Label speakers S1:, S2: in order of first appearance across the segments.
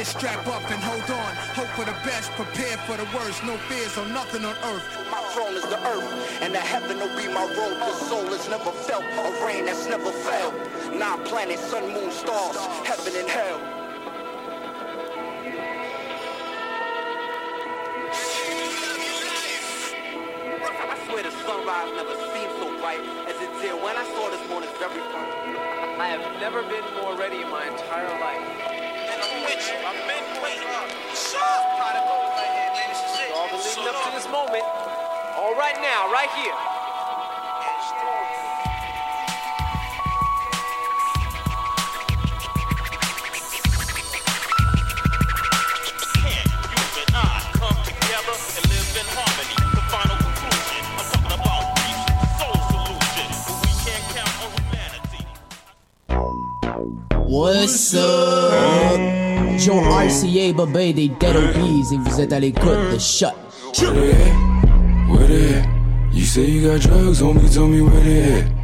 S1: Just strap up and hold on. Hope for the best, prepare for the worst. No fears or nothing on earth.
S2: My throne is the earth, and the heaven will be my robe. The soul has never felt a rain that's never fell. Nine planets, sun, moon, stars, heaven and hell. I swear the sunrise never seemed so bright as it did when I saw this morning's very bright.
S3: I have never been more ready in my entire life.
S2: Right
S3: All the leading up to this moment. All right now, right here.
S4: RCA, Bobé des Dead Obies et vous êtes à l'écoute de Shot.
S5: Where they at? Where they at? You say you got drugs homie, tell me where they at.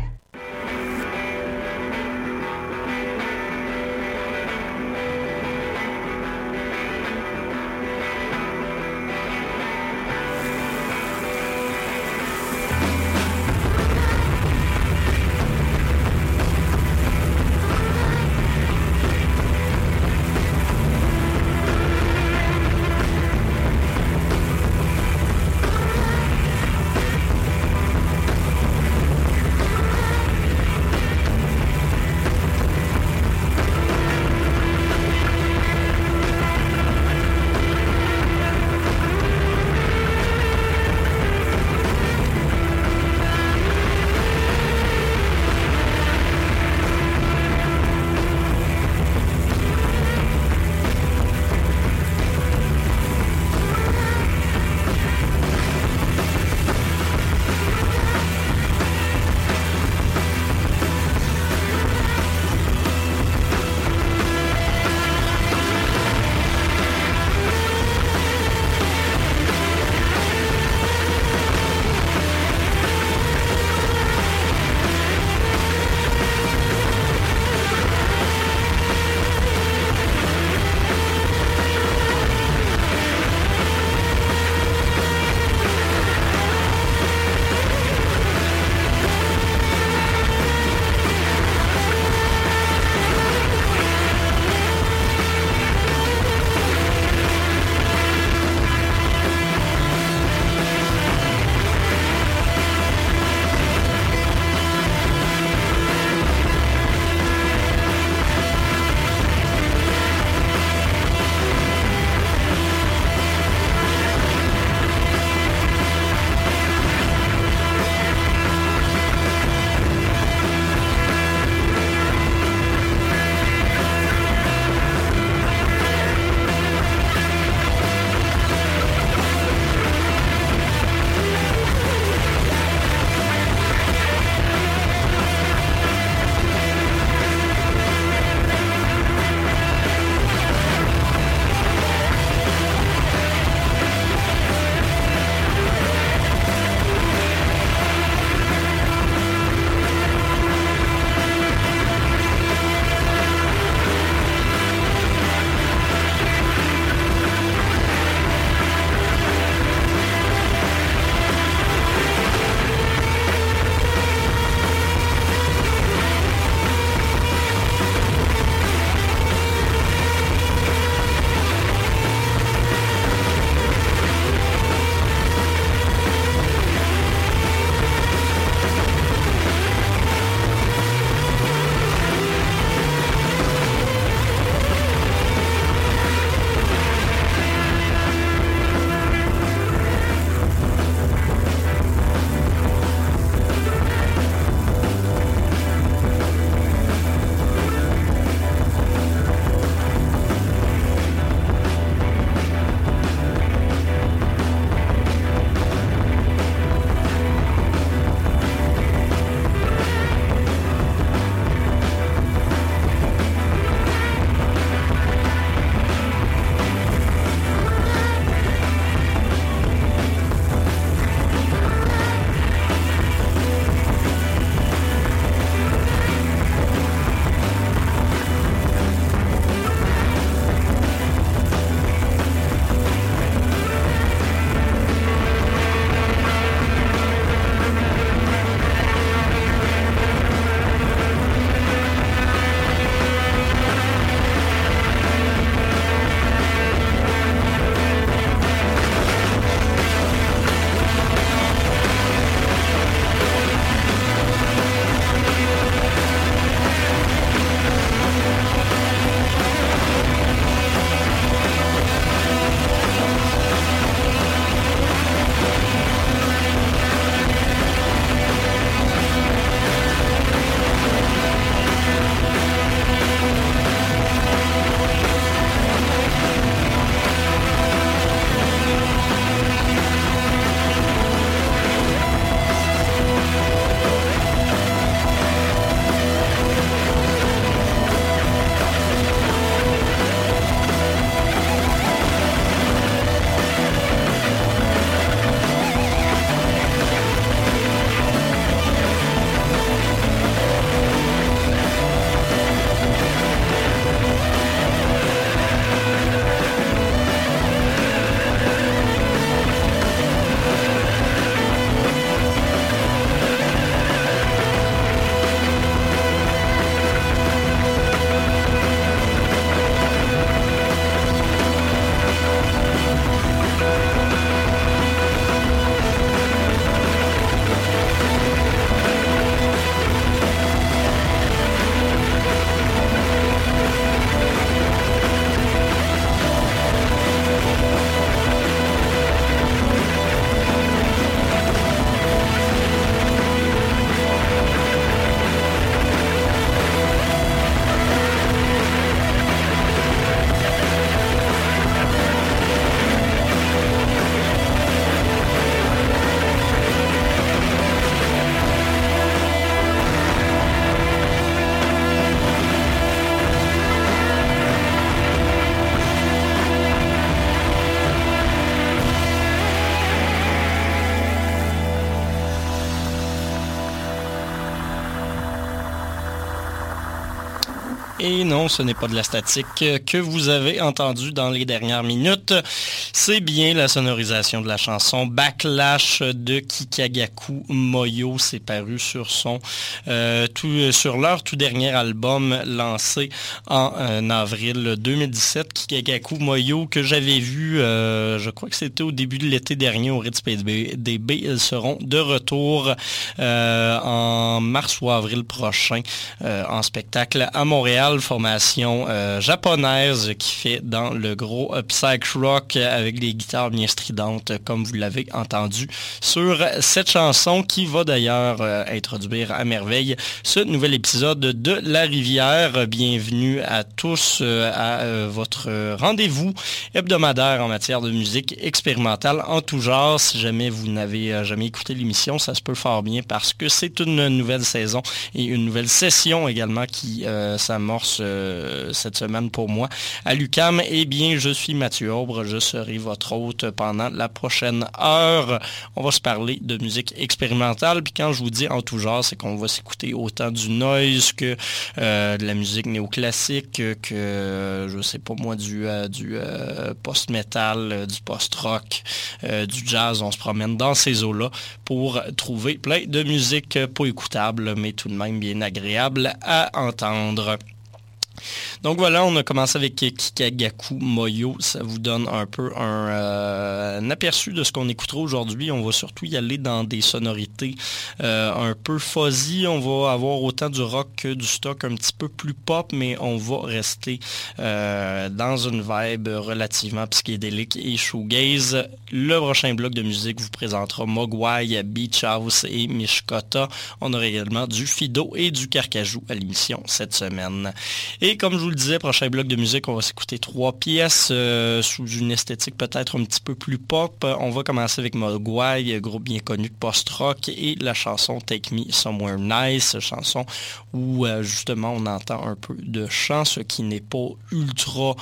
S6: Et non, ce n'est pas de la statique que vous avez entendu dans les dernières minutes. C'est bien la sonorisation de la chanson Backlash de Kikagaku Moyo. C'est paru sur euh, leur tout dernier album lancé en euh, avril 2017. Kikagaku Moyo que j'avais vu, euh, je crois que c'était au début de l'été dernier au Ritz DB. Ils seront de retour en mars ou avril prochain en spectacle à Montréal, formation japonaise qui fait dans le gros psych rock avec des guitares bien stridentes comme vous l'avez entendu sur cette chanson qui va d'ailleurs introduire à merveille ce nouvel épisode de La Rivière. Bienvenue à tous euh, à euh, votre rendez-vous hebdomadaire en matière de musique expérimentale en tout genre. Si jamais vous n'avez euh, jamais écouté l'émission, ça se peut fort bien parce que c'est une nouvelle saison et une nouvelle session également qui s'amorce cette semaine pour moi à l'UCAM. Eh bien, je suis Mathieu Aubre, je serai votre hôte pendant la prochaine heure. On va se parler de musique expérimentale. Puis quand je vous dis en tout genre, c'est qu'on va s'écouter autant du noise que euh, de la musique néoclassique, que, je sais pas moi, du, euh, du euh, post-metal, du post-rock, du jazz. On se promène dans ces eaux-là pour trouver plein de musique pas écoutable, mais tout de même bien agréable à entendre. Donc voilà, on a commencé avec Kikagaku Moyo. Ça vous donne un peu euh, un, aperçu de ce qu'on écoutera aujourd'hui. On va surtout y aller dans des sonorités euh, un peu fuzzy. On va avoir autant du rock que du stock un petit peu plus pop, mais on va rester euh, dans une vibe relativement psychédélique et shoegaze. Le prochain bloc de musique vous présentera Mogwai, Beach House et Mishkota. On aura également du Fido et du Carcajou à l'émission cette semaine. Comme je vous le disais, prochain bloc de musique, on va s'écouter trois pièces euh, sous une esthétique peut-être un petit peu plus pop. On va commencer avec Mogwai, groupe bien connu de post-rock, et la chanson Take Me Somewhere Nice, chanson où euh, justement on entend un peu de chant, ce qui n'est pas ultra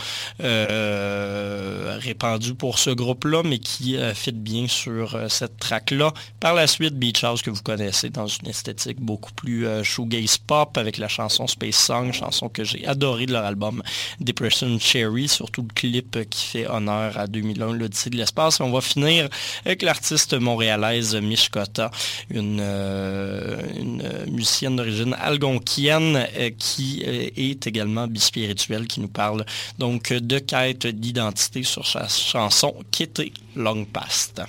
S6: euh, répandu pour ce groupe-là, mais qui fit bien sur cette track-là. Par la suite, Beach House que vous connaissez dans une esthétique beaucoup plus shoegaze pop avec la chanson Space Song, chanson que j'ai adoré de leur album Depression Cherry, surtout le clip qui fait honneur à 2001, l'Odyssée de l'espace. On va finir avec l'artiste montréalaise Mishkota, une, euh, musicienne d'origine algonquienne euh, qui euh, est également bispirituelle, qui nous parle donc de quête d'identité sur sa chanson Kitty Long Past.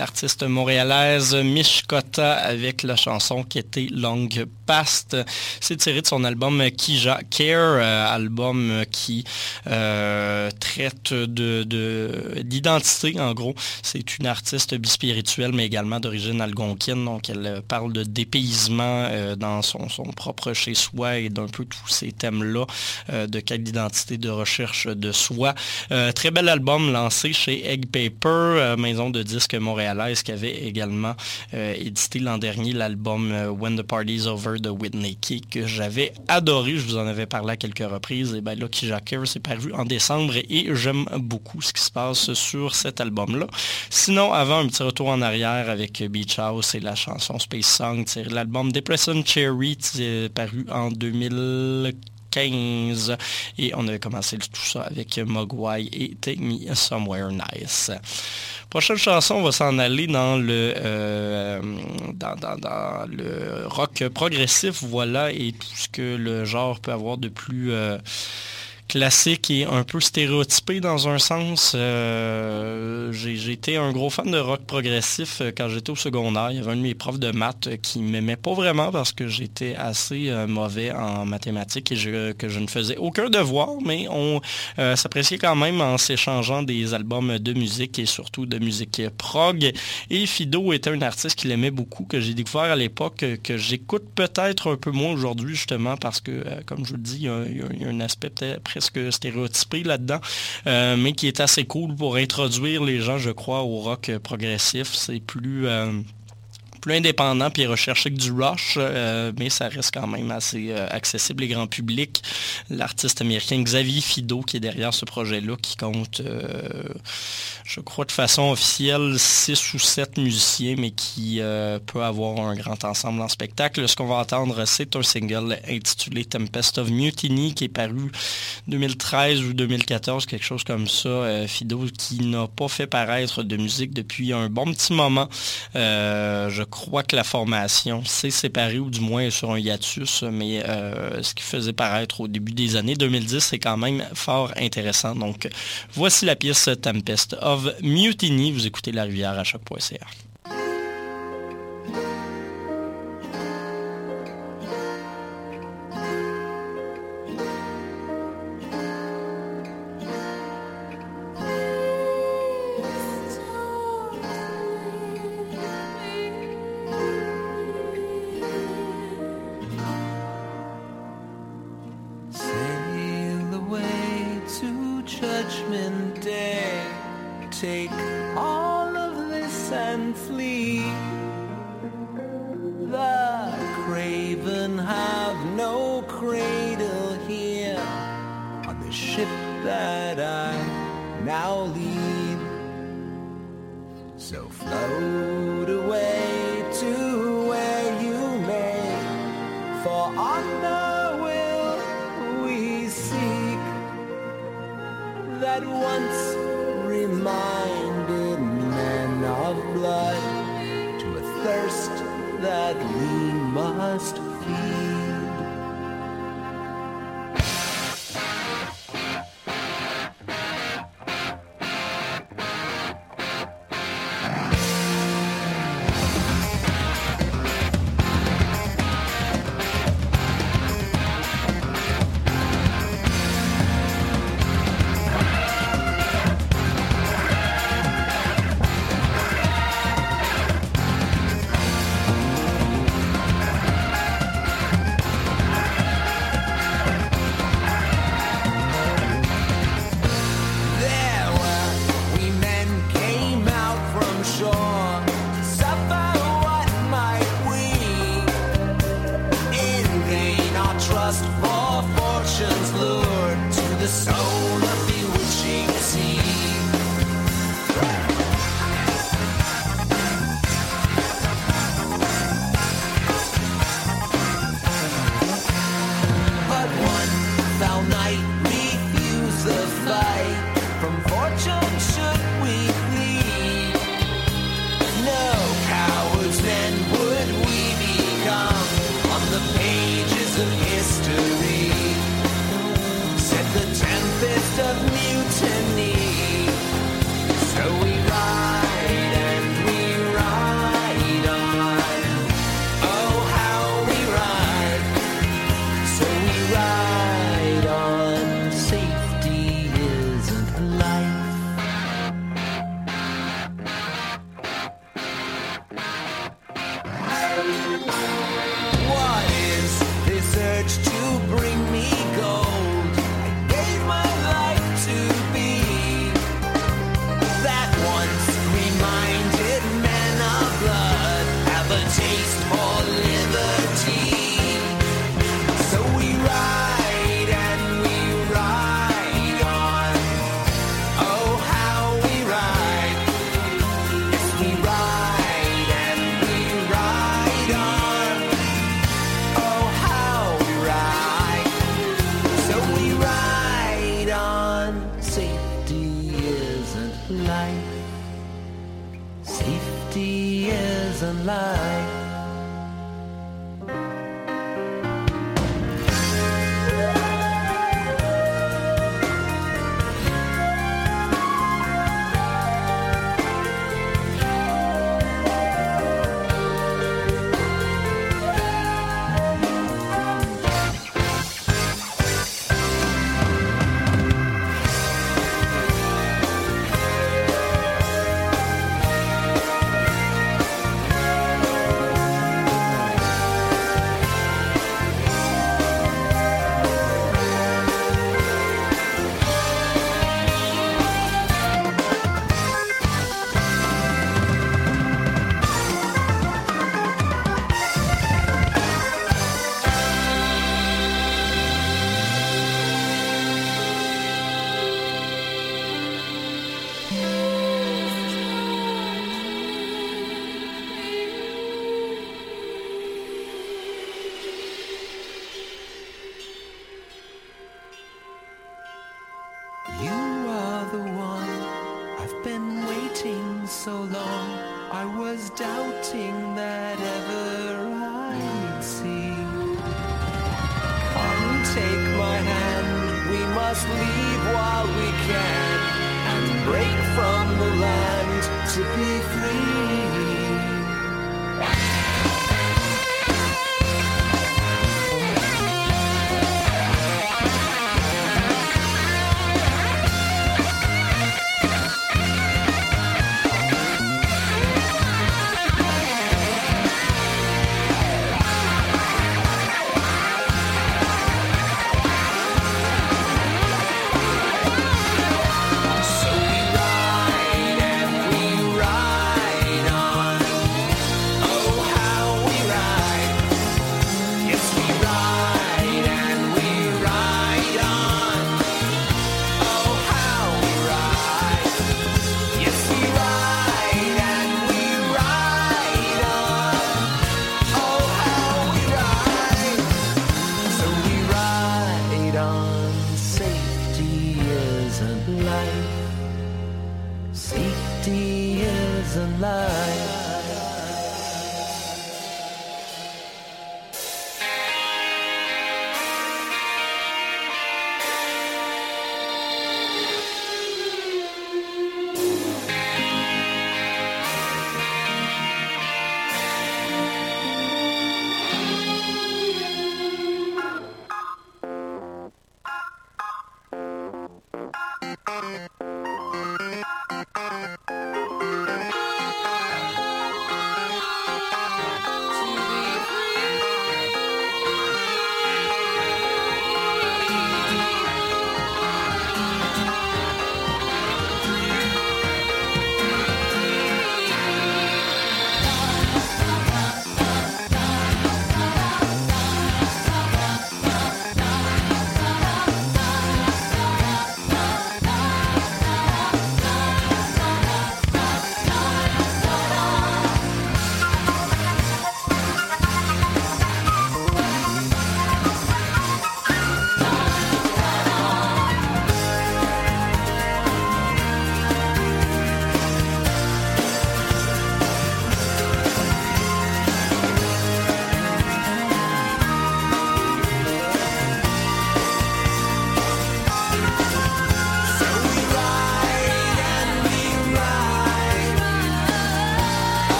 S7: la
S6: l'artiste montréalaise Mishkota avec la chanson qui était Long Past. C'est tiré de son album Kija Care, euh, album qui euh, traite de, de- d'identité en gros. C'est une artiste bispirituelle mais également d'origine algonquienne, donc elle euh, parle de dépaysement dans son, propre chez-soi et d'un peu tous ces thèmes-là de quête d'identité, de recherche de soi. Très bel album lancé chez Egg Paper, maison de disques montréalaise qui avait également euh, édité l'an dernier l'album euh, When the Party's Over de Whitney Key que j'avais adoré. Je vous en avais parlé à quelques reprises. Et bien là, Kija Care s'est paru en décembre et j'aime beaucoup ce qui se passe sur cet album-là. Sinon, avant un petit retour en arrière avec Beach House et la chanson Space Song, l'album Depression Cherry, paru en 2015. Et on avait commencé tout ça avec Mogwai et Take Me Somewhere Nice. Prochaine chanson, on va s'en aller dans le, euh, dans, dans- dans le rock progressif, voilà, et tout ce que le genre peut avoir de plus euh, classique et un peu stéréotypé dans un sens. Euh, j'ai été un gros fan de rock progressif euh, quand j'étais au secondaire. Il y avait un de mes profs de maths euh, qui m'aimait pas vraiment parce que j'étais assez mauvais en mathématiques et que je ne faisais aucun devoir, mais on s'appréciait quand même en s'échangeant des albums de musique et surtout de musique prog. Et Fido était un artiste qu'il aimait beaucoup, que j'ai découvert à l'époque, que j'écoute peut-être un peu moins aujourd'hui justement parce que, comme je vous le dis, il y a, il y a- un aspect peut-être presque stéréotypé là-dedans, euh, mais qui est assez cool pour introduire les gens, je crois, au rock progressif. C'est plus... euh, plus indépendant puis recherché que du Rush, mais ça reste quand même assez euh, accessible et grand public. L'artiste américain Xavier Fido qui est derrière ce projet-là, qui compte, euh, je crois de façon officielle, 6 ou 7 musiciens, mais qui euh, peut avoir un grand ensemble en spectacle. Ce qu'on va entendre, c'est un single intitulé Tempest of Mutiny qui est paru 2013 ou 2014, quelque chose comme ça. Fido qui n'a pas fait paraître de musique depuis un bon petit moment. Crois que la formation s'est séparée ou du moins sur un hiatus, mais euh, ce qui faisait paraître au début des années 2010, c'est quand même fort intéressant. Donc voici la pièce Tempest of Mutiny. Vous écoutez La Rivière à choc.ca.
S7: the ship that I now lead. So float away to where you may, for honor will we seek that once reminded men of blood to a thirst that we must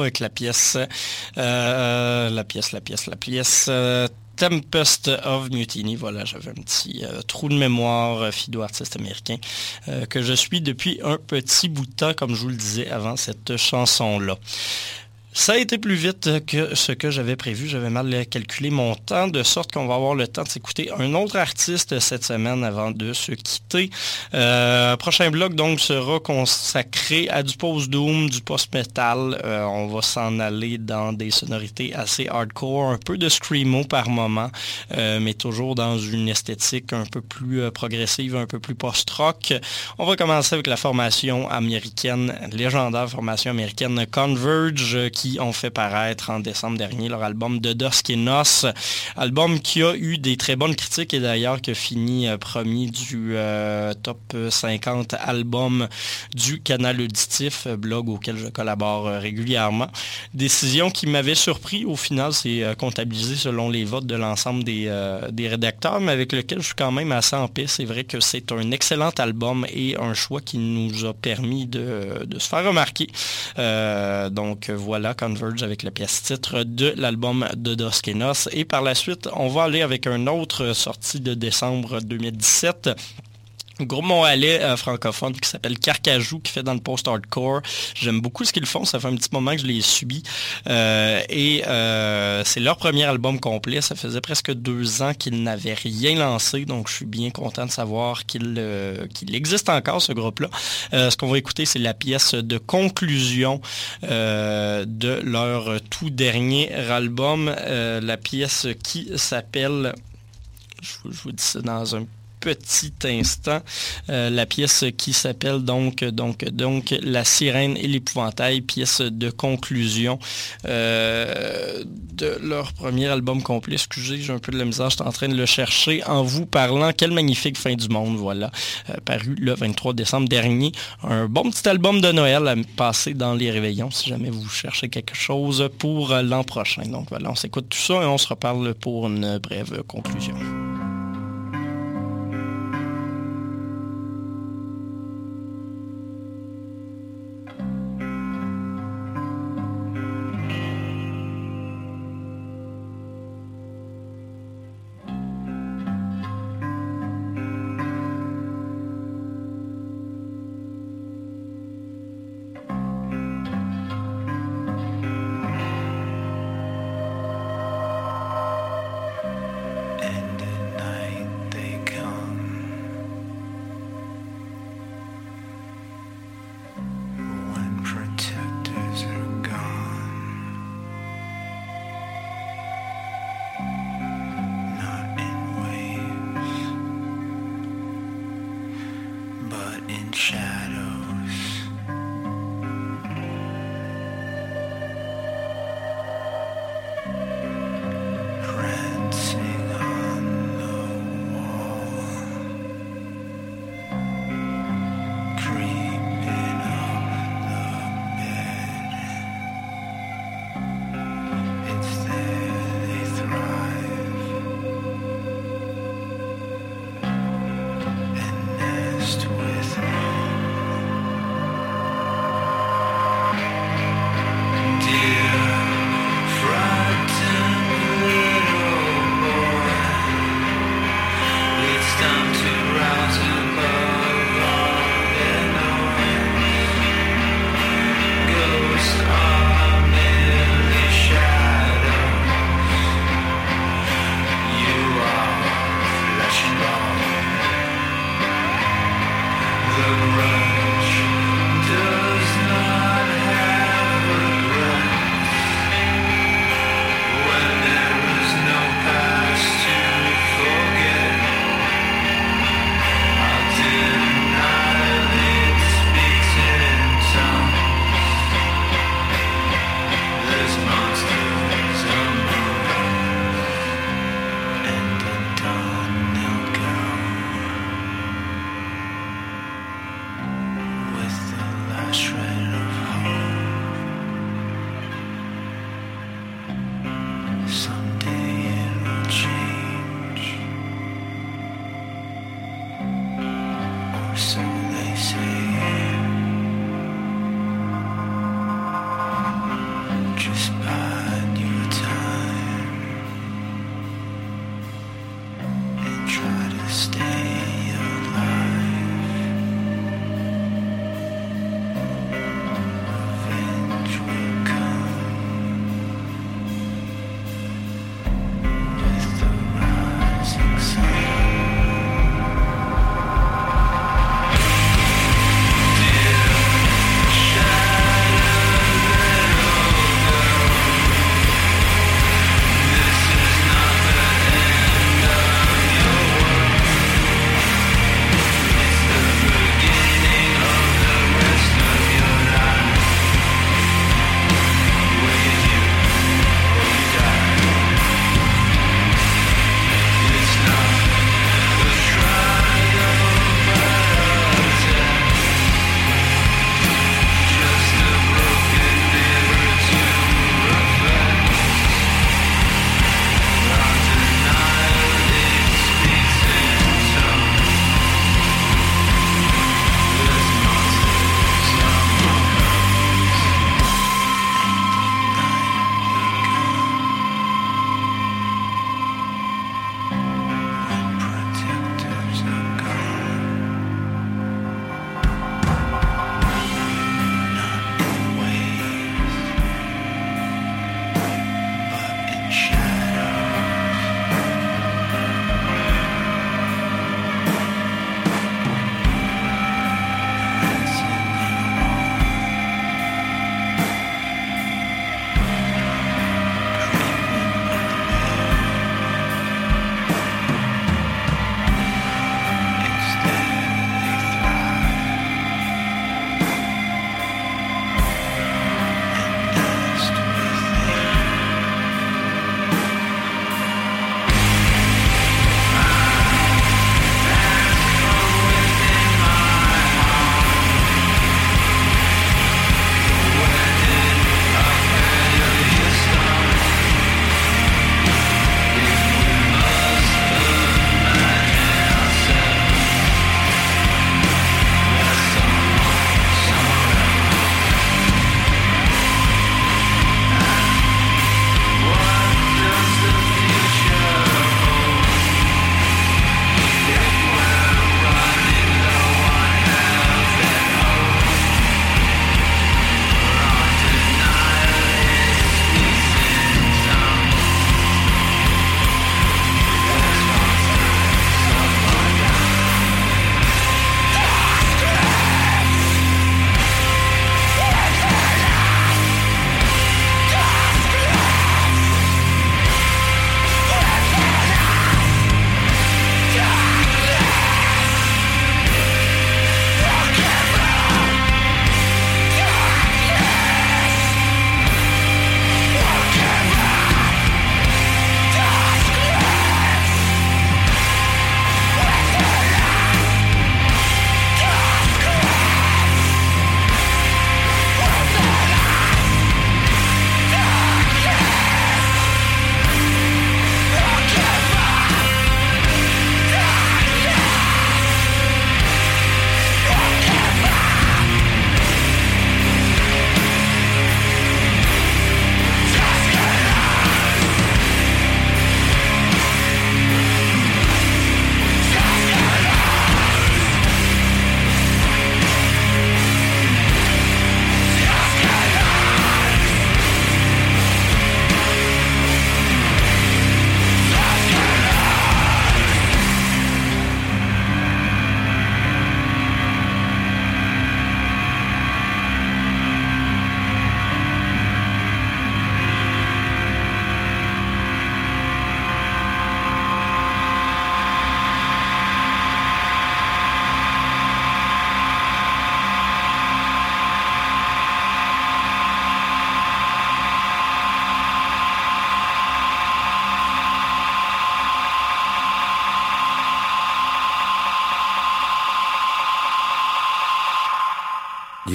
S7: Avec
S6: euh, euh, la pièce, la pièce, la pièce, la pièce. Tempest of Mutiny, voilà, j'avais un petit trou de mémoire, Fido, artiste américain, que je suis depuis un petit bout de temps, comme je vous le disais avant cette chanson-là. Ça a été plus vite que ce que j'avais prévu. J'avais mal calculé mon temps, de sorte qu'on va avoir le temps de s'écouter un autre artiste cette semaine avant de se quitter. Euh, prochain bloc donc sera consacré à du post-doom, du post-metal. Euh, on va s'en aller dans des sonorités assez hardcore, un peu de screamo par moment, euh, mais toujours dans une esthétique un peu plus progressive, un peu plus post-rock. On va commencer avec la formation américaine, légendaire formation américaine Converge, euh, qui ont fait paraître en décembre dernier leur album De Dusk et Nos, album qui a eu des très bonnes critiques et d'ailleurs qui a fini euh, premier du euh, top 50 albums du canal auditif, euh, blog auquel je collabore régulièrement. Décision qui m'avait surpris au final, c'est comptabilisé selon les votes de l'ensemble des, des rédacteurs, mais avec lequel je suis quand même assez en paix. C'est vrai que c'est un excellent album et un choix qui nous a permis de, de se faire remarquer. Donc voilà, Converge avec la pièce titre de l'album de Doskenos. Et par la suite, on va aller avec un autre sorti de décembre 2017. Groupe montréalais euh, francophone qui s'appelle Carcajou, qui fait dans le post-hardcore. J'aime beaucoup ce qu'ils font, ça fait un petit moment que je l'ai subi. Euh, et euh, c'est leur premier album complet, ça faisait presque deux ans qu'ils n'avaient rien lancé, donc je suis bien content de savoir qu'il existe encore, ce groupe-là. Ce qu'on va écouter, c'est la pièce de conclusion de leur tout dernier album, la pièce qui s'appelle... Je vous dis ça dans un petit instant. Euh, la pièce qui s'appelle donc, donc, donc La sirène et l'épouvantail, pièce de conclusion euh, de leur premier album complet. Excusez, j'ai un peu de la misère, j'étais en train de le chercher en vous parlant. Quelle magnifique fin du monde, voilà. Euh, paru le 23 décembre dernier. Un bon petit album de Noël à passer dans les réveillons si jamais vous cherchez quelque chose pour l'an prochain. Donc voilà, on s'écoute tout ça et on se reparle pour une brève conclusion.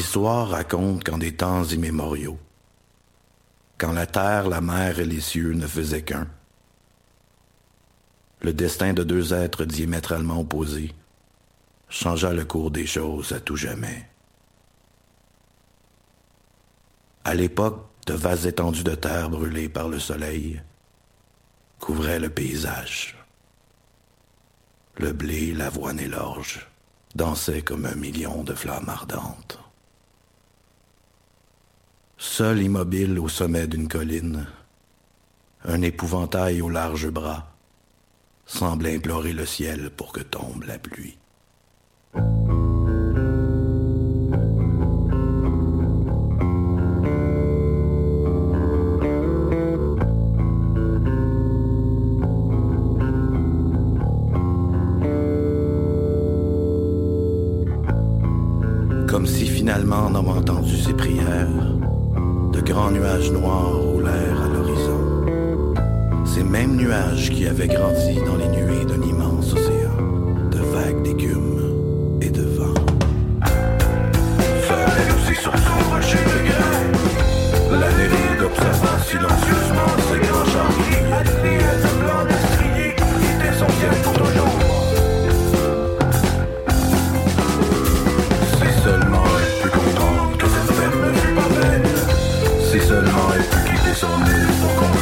S8: L'histoire raconte qu'en des temps immémoriaux, quand la terre, la mer et les cieux ne faisaient qu'un, le destin de deux êtres diamétralement opposés changea le cours des choses à tout jamais. À l'époque, de vastes étendues de terre brûlées par le soleil couvraient le paysage. Le blé, l'avoine et l'orge dansaient comme un million de flammes ardentes. Seul immobile au sommet d'une colline, un épouvantail aux larges bras semble implorer le ciel pour que tombe la pluie. Grands nuages noirs roulèrent à l'horizon. Ces mêmes nuages qui avaient grandi dans les nuées d'un immense océan, de vagues d'écume et de vent. Seul aussi sur son rocher de guerre, la Néride observa put quitter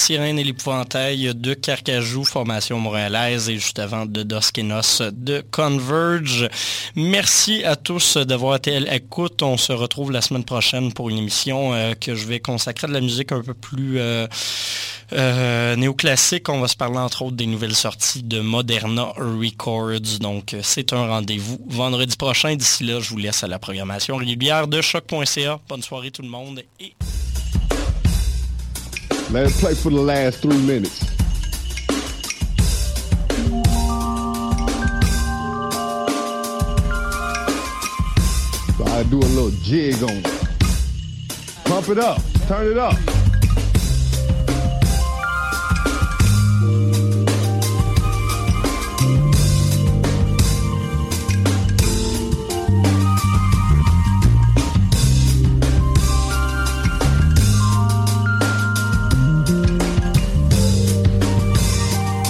S6: Sirène et l'Épouvantail de Carcajou, formation montréalaise, et juste avant de Doskinos de Converge. Merci à tous d'avoir été à l'écoute. On se retrouve la semaine prochaine pour une émission euh, que je vais consacrer à de la musique un peu plus euh, euh, néoclassique. On va se parler entre autres des nouvelles sorties de Moderna Records. Donc c'est un rendez-vous vendredi prochain. D'ici là, je vous laisse à la programmation régulière de choc.ca. Bonne soirée tout le monde et
S9: Let it play for the last three minutes. So I do a little jig on it. Pump it up. Turn it up.